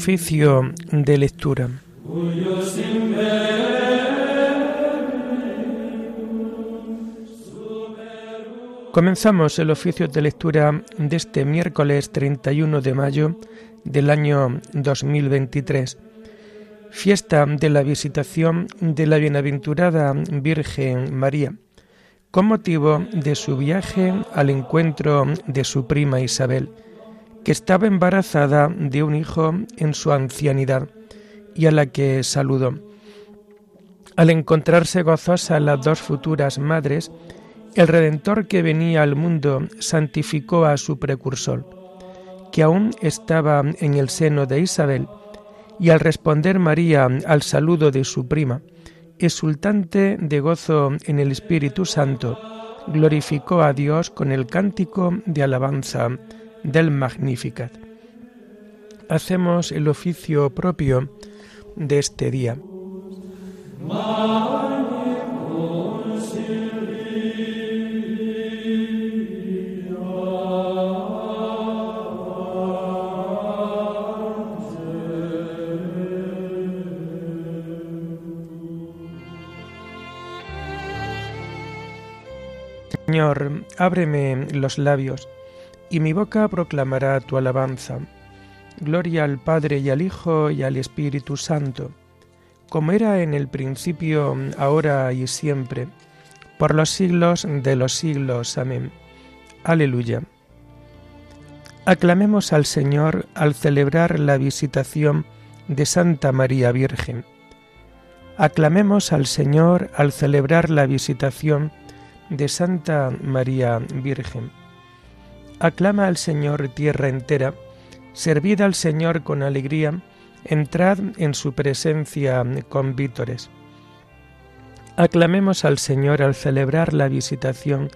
Oficio de lectura. Comenzamos el oficio de lectura de este miércoles 31 de mayo del año 2023, fiesta de la visitación de la bienaventurada Virgen María, con motivo de su viaje al encuentro de su prima Isabel que estaba embarazada de un hijo en su ancianidad y a la que saludó. Al encontrarse gozosa las dos futuras madres, el Redentor que venía al mundo santificó a su precursor, que aún estaba en el seno de Isabel, y al responder María al saludo de su prima, exultante de gozo en el Espíritu Santo, glorificó a Dios con el cántico de alabanza del Magnificat. Hacemos el oficio propio de este día. Señor, ábreme los labios y mi boca proclamará tu alabanza. Gloria al Padre y al Hijo y al Espíritu Santo, como era en el principio, ahora y siempre, por los siglos de los siglos. Amén. Aleluya. Aclamemos al Señor al celebrar la visitación de Santa María Virgen. Aclamemos al Señor al celebrar la visitación de Santa María Virgen. Aclama al Señor tierra entera, servid al Señor con alegría, entrad en su presencia con vítores. Aclamemos al Señor al celebrar la visitación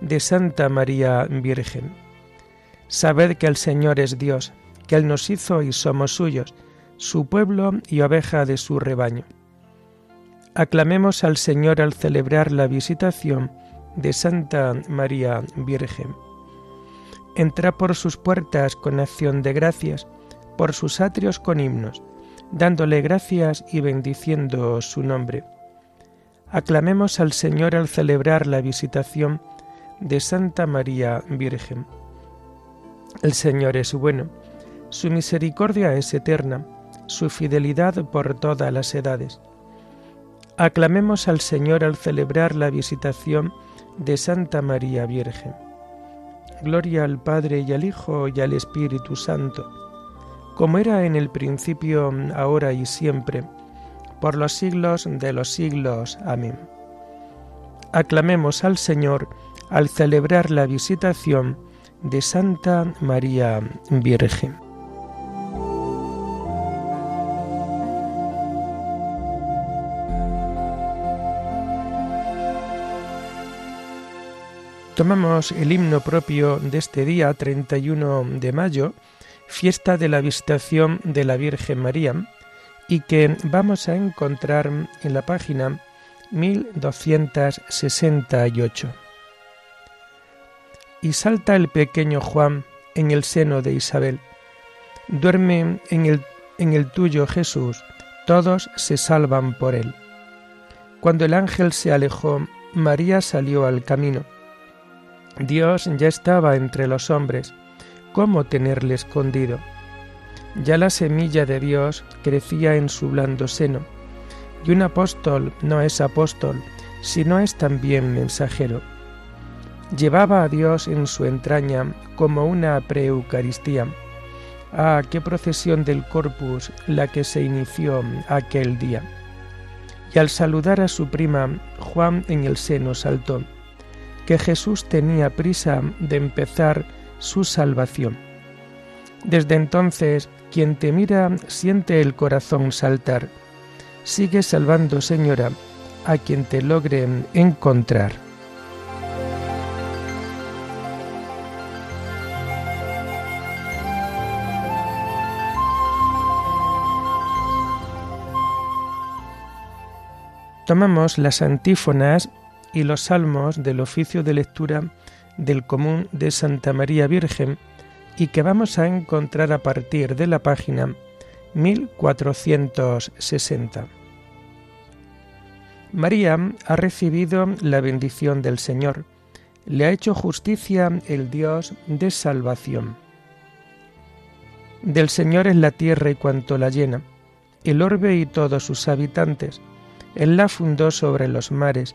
de Santa María Virgen. Sabed que el Señor es Dios, que Él nos hizo y somos suyos, su pueblo y oveja de su rebaño. Aclamemos al Señor al celebrar la visitación de Santa María Virgen. Entra por sus puertas con acción de gracias, por sus atrios con himnos, dándole gracias y bendiciendo su nombre. Aclamemos al Señor al celebrar la visitación de Santa María Virgen. El Señor es bueno, su misericordia es eterna, su fidelidad por todas las edades. Aclamemos al Señor al celebrar la visitación de Santa María Virgen. Gloria al Padre y al Hijo y al Espíritu Santo, como era en el principio, ahora y siempre, por los siglos de los siglos. Amén. Aclamemos al Señor al celebrar la visitación de Santa María Virgen. Tomamos el himno propio de este día 31 de mayo, fiesta de la visitación de la Virgen María, y que vamos a encontrar en la página 1268. Y salta el pequeño Juan en el seno de Isabel. Duerme en el, en el tuyo Jesús, todos se salvan por él. Cuando el ángel se alejó, María salió al camino Dios ya estaba entre los hombres, ¿cómo tenerle escondido? Ya la semilla de Dios crecía en su blando seno, y un apóstol no es apóstol, sino es también mensajero. Llevaba a Dios en su entraña como una preeucaristía. Ah, qué procesión del corpus la que se inició aquel día. Y al saludar a su prima, Juan en el seno saltó que Jesús tenía prisa de empezar su salvación. Desde entonces, quien te mira siente el corazón saltar. Sigue salvando, Señora, a quien te logre encontrar. Tomamos las antífonas y los salmos del oficio de lectura del común de Santa María Virgen y que vamos a encontrar a partir de la página 1460. María ha recibido la bendición del Señor, le ha hecho justicia el Dios de salvación. Del Señor es la tierra y cuanto la llena, el orbe y todos sus habitantes. Él la fundó sobre los mares,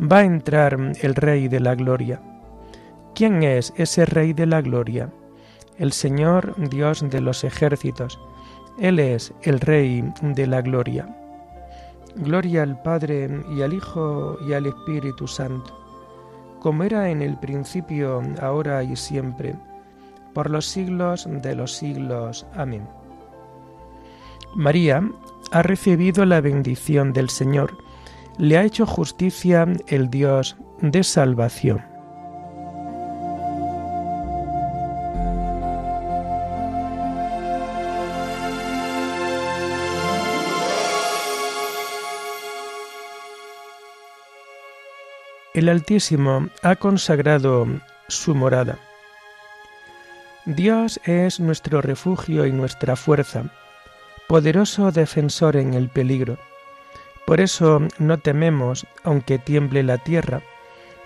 Va a entrar el Rey de la Gloria. ¿Quién es ese Rey de la Gloria? el Señor Dios de los ejércitos. Él es el Rey de la Gloria. Gloria al Padre y al Hijo y al Espíritu Santo, como era en el principio, ahora y siempre, por los siglos de los siglos. Amén. María ha recibido la bendición del Señor, le ha hecho justicia el Dios de salvación. el Altísimo ha consagrado su morada. Dios es nuestro refugio y nuestra fuerza, poderoso defensor en el peligro. Por eso no tememos aunque tiemble la tierra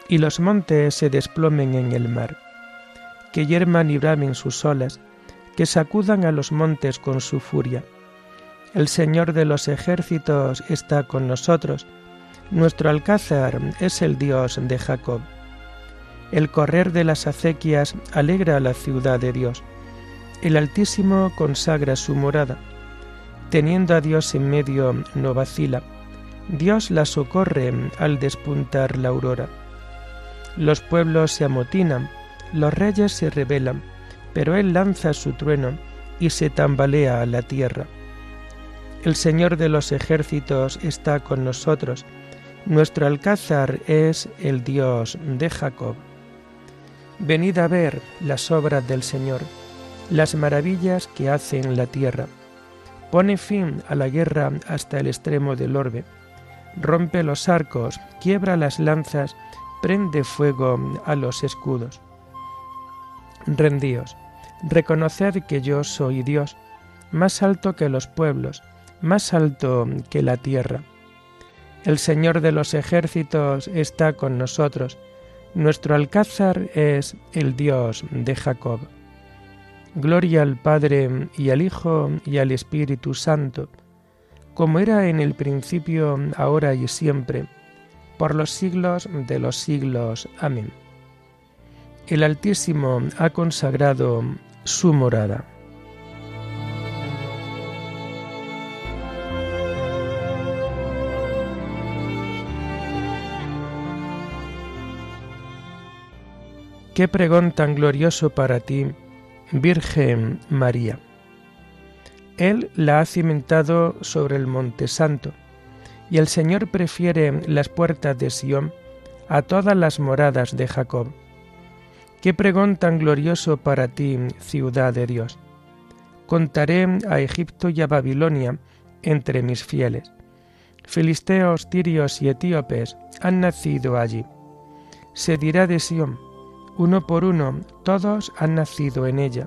y los montes se desplomen en el mar, que yerman y bramen sus olas, que sacudan a los montes con su furia. El Señor de los ejércitos está con nosotros, nuestro alcázar es el Dios de Jacob. El correr de las acequias alegra a la ciudad de Dios. El Altísimo consagra su morada. Teniendo a Dios en medio no vacila. Dios la socorre al despuntar la aurora. Los pueblos se amotinan, los reyes se rebelan, pero Él lanza su trueno y se tambalea a la tierra. El Señor de los ejércitos está con nosotros, nuestro alcázar es el Dios de Jacob. Venid a ver las obras del Señor, las maravillas que hace en la tierra. Pone fin a la guerra hasta el extremo del orbe. Rompe los arcos, quiebra las lanzas, prende fuego a los escudos. Rendíos, reconoced que yo soy Dios, más alto que los pueblos, más alto que la tierra el Señor de los ejércitos está con nosotros. Nuestro alcázar es el Dios de Jacob. Gloria al Padre y al Hijo y al Espíritu Santo, como era en el principio, ahora y siempre, por los siglos de los siglos. Amén. El Altísimo ha consagrado su morada. Qué pregón tan glorioso para ti, Virgen María. Él la ha cimentado sobre el Monte Santo, y el Señor prefiere las puertas de Sión a todas las moradas de Jacob. Qué pregón tan glorioso para ti, ciudad de Dios. Contaré a Egipto y a Babilonia entre mis fieles. Filisteos, tirios y etíopes han nacido allí. Se dirá de Sión, uno por uno, todos han nacido en ella.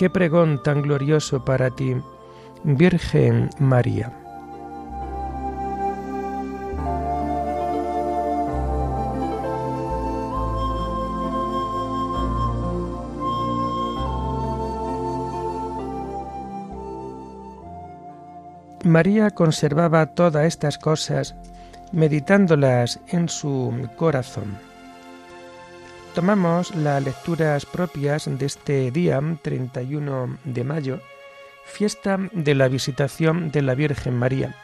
Qué pregón tan glorioso para ti, Virgen María. María conservaba todas estas cosas, meditándolas en su corazón. Tomamos las lecturas propias de este día 31 de mayo, fiesta de la visitación de la Virgen María,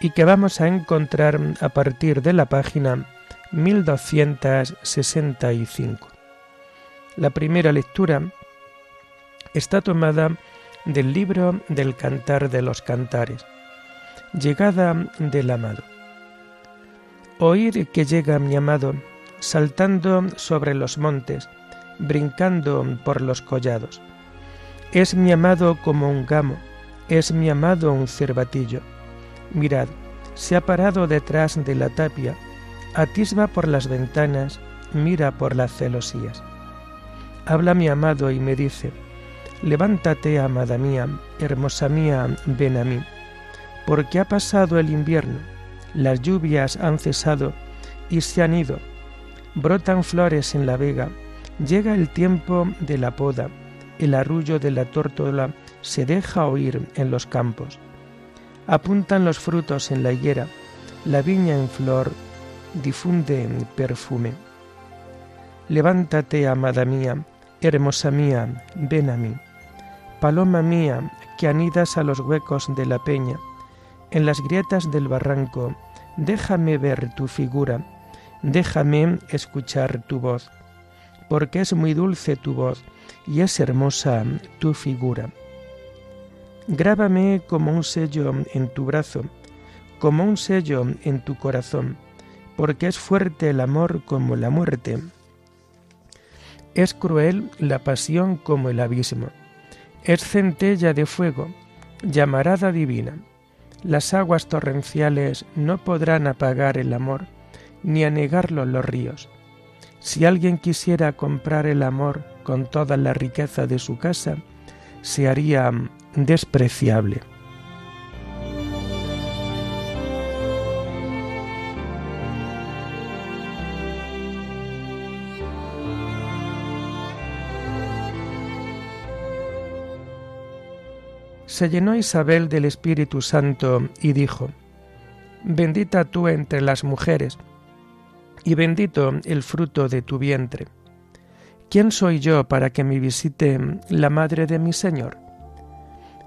y que vamos a encontrar a partir de la página 1265. La primera lectura está tomada del libro del Cantar de los Cantares. Llegada del amado. Oír que llega mi amado, saltando sobre los montes, brincando por los collados. Es mi amado como un gamo, es mi amado un cervatillo. Mirad, se ha parado detrás de la tapia, atisba por las ventanas, mira por las celosías. Habla mi amado y me dice, Levántate, amada mía, hermosa mía, ven a mí porque ha pasado el invierno, las lluvias han cesado y se han ido, brotan flores en la vega, llega el tiempo de la poda, el arrullo de la tórtola se deja oír en los campos. Apuntan los frutos en la higuera, la viña en flor difunde perfume. Levántate, amada mía, hermosa mía, ven a mí. Paloma mía, que anidas a los huecos de la peña, en las grietas del barranco, déjame ver tu figura, déjame escuchar tu voz, porque es muy dulce tu voz y es hermosa tu figura. Grábame como un sello en tu brazo, como un sello en tu corazón, porque es fuerte el amor como la muerte. Es cruel la pasión como el abismo. Es centella de fuego, llamarada divina las aguas torrenciales no podrán apagar el amor, ni anegarlo los ríos. Si alguien quisiera comprar el amor con toda la riqueza de su casa, se haría despreciable. se llenó Isabel del Espíritu Santo y dijo, Bendita tú entre las mujeres, y bendito el fruto de tu vientre. ¿Quién soy yo para que me visite la madre de mi Señor?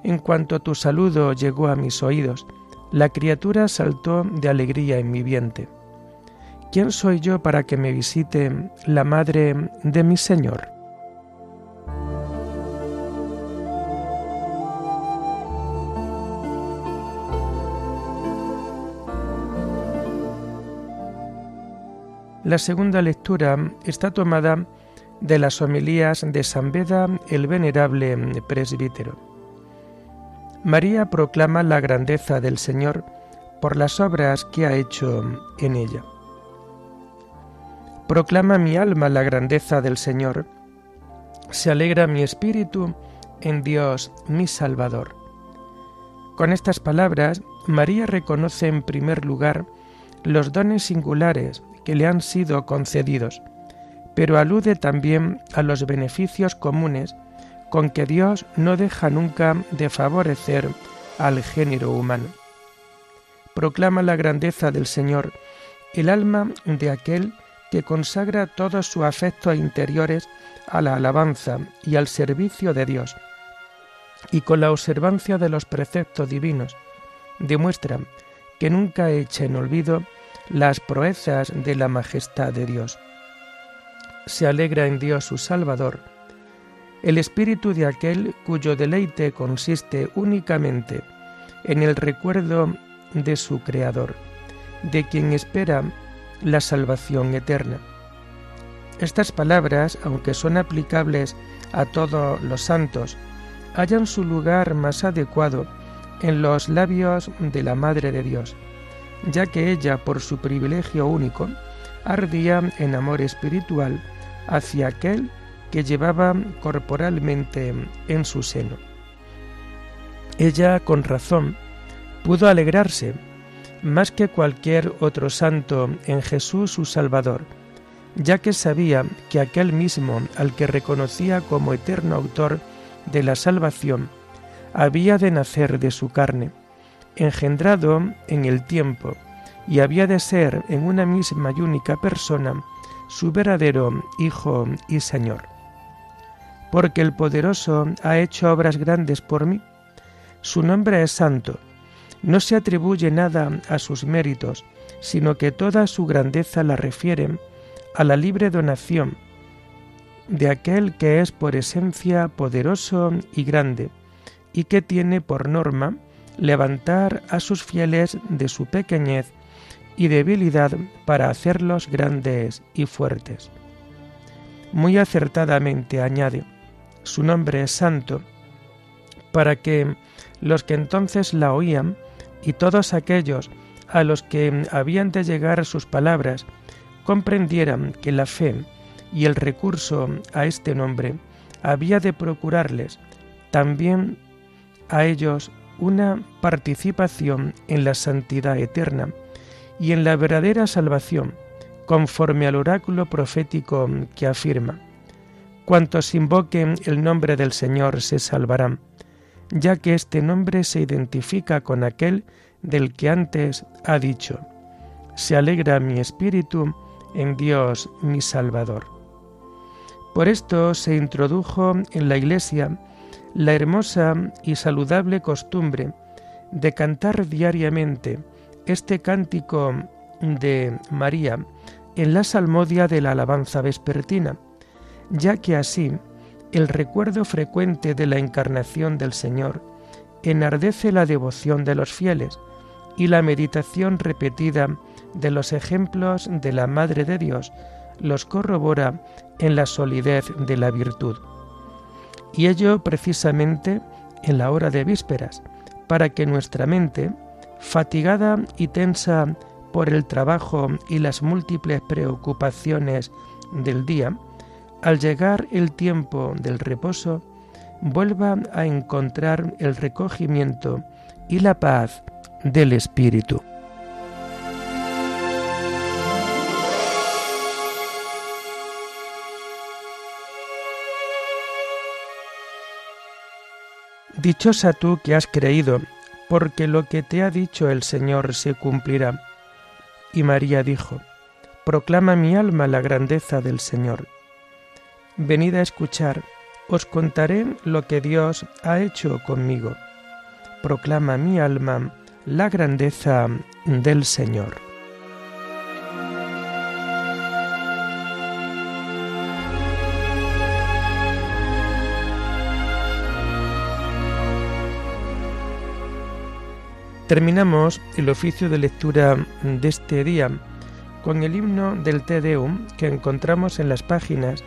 En cuanto tu saludo llegó a mis oídos, la criatura saltó de alegría en mi vientre. ¿Quién soy yo para que me visite la madre de mi Señor? La segunda lectura está tomada de las homilías de San Beda el Venerable Presbítero. María proclama la grandeza del Señor por las obras que ha hecho en ella. Proclama mi alma la grandeza del Señor. Se alegra mi espíritu en Dios mi Salvador. Con estas palabras, María reconoce en primer lugar los dones singulares que le han sido concedidos, pero alude también a los beneficios comunes con que Dios no deja nunca de favorecer al género humano. Proclama la grandeza del Señor, el alma de aquel que consagra todos sus afectos interiores a la alabanza y al servicio de Dios, y con la observancia de los preceptos divinos, demuestra que nunca echa en olvido las proezas de la majestad de Dios. Se alegra en Dios su Salvador, el espíritu de aquel cuyo deleite consiste únicamente en el recuerdo de su Creador, de quien espera la salvación eterna. Estas palabras, aunque son aplicables a todos los santos, hallan su lugar más adecuado en los labios de la Madre de Dios, ya que ella, por su privilegio único, ardía en amor espiritual hacia aquel que llevaba corporalmente en su seno. Ella, con razón, pudo alegrarse más que cualquier otro santo en Jesús su Salvador, ya que sabía que aquel mismo al que reconocía como eterno autor de la salvación, había de nacer de su carne, engendrado en el tiempo, y había de ser en una misma y única persona su verdadero Hijo y Señor. Porque el poderoso ha hecho obras grandes por mí, su nombre es santo, no se atribuye nada a sus méritos, sino que toda su grandeza la refiere a la libre donación de aquel que es por esencia poderoso y grande, y que tiene por norma levantar a sus fieles de su pequeñez y debilidad para hacerlos grandes y fuertes. Muy acertadamente añade, su nombre es santo, para que los que entonces la oían y todos aquellos a los que habían de llegar sus palabras comprendieran que la fe y el recurso a este nombre había de procurarles también a ellos una participación en la santidad eterna y en la verdadera salvación, conforme al oráculo profético que afirma, cuantos invoquen el nombre del Señor se salvarán, ya que este nombre se identifica con aquel del que antes ha dicho, se alegra mi espíritu en Dios mi Salvador. Por esto se introdujo en la Iglesia la hermosa y saludable costumbre de cantar diariamente este cántico de María en la salmodia de la alabanza vespertina, ya que así el recuerdo frecuente de la encarnación del Señor enardece la devoción de los fieles y la meditación repetida de los ejemplos de la Madre de Dios los corrobora en la solidez de la virtud. Y ello precisamente en la hora de vísperas, para que nuestra mente, fatigada y tensa por el trabajo y las múltiples preocupaciones del día, al llegar el tiempo del reposo, vuelva a encontrar el recogimiento y la paz del Espíritu. Dichosa tú que has creído, porque lo que te ha dicho el Señor se cumplirá. Y María dijo, Proclama mi alma la grandeza del Señor. Venid a escuchar, os contaré lo que Dios ha hecho conmigo. Proclama mi alma la grandeza del Señor. Terminamos el oficio de lectura de este día con el himno del Te Deum que encontramos en las páginas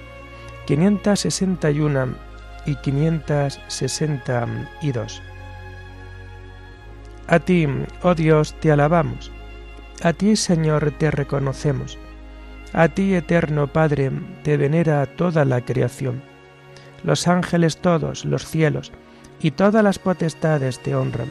561 y 562. A ti, oh Dios, te alabamos. A ti, Señor, te reconocemos. A ti, eterno Padre, te venera toda la creación. Los ángeles todos, los cielos y todas las potestades te honran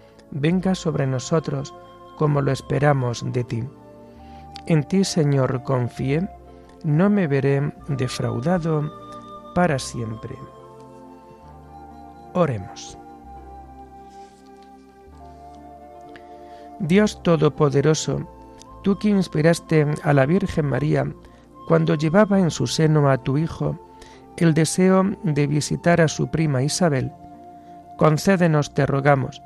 venga sobre nosotros como lo esperamos de ti. En ti, Señor, confié, no me veré defraudado para siempre. Oremos. Dios Todopoderoso, tú que inspiraste a la Virgen María cuando llevaba en su seno a tu Hijo el deseo de visitar a su prima Isabel, concédenos, te rogamos,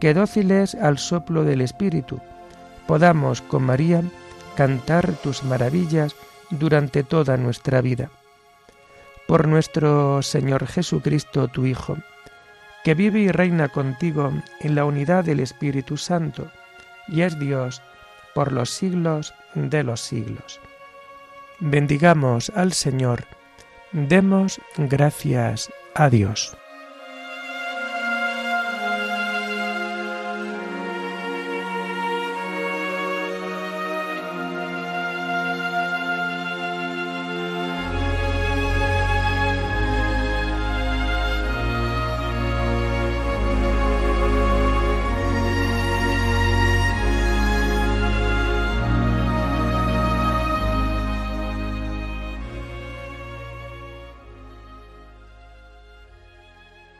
que dóciles al soplo del Espíritu, podamos con María cantar tus maravillas durante toda nuestra vida. Por nuestro Señor Jesucristo, tu Hijo, que vive y reina contigo en la unidad del Espíritu Santo, y es Dios por los siglos de los siglos. Bendigamos al Señor, demos gracias a Dios.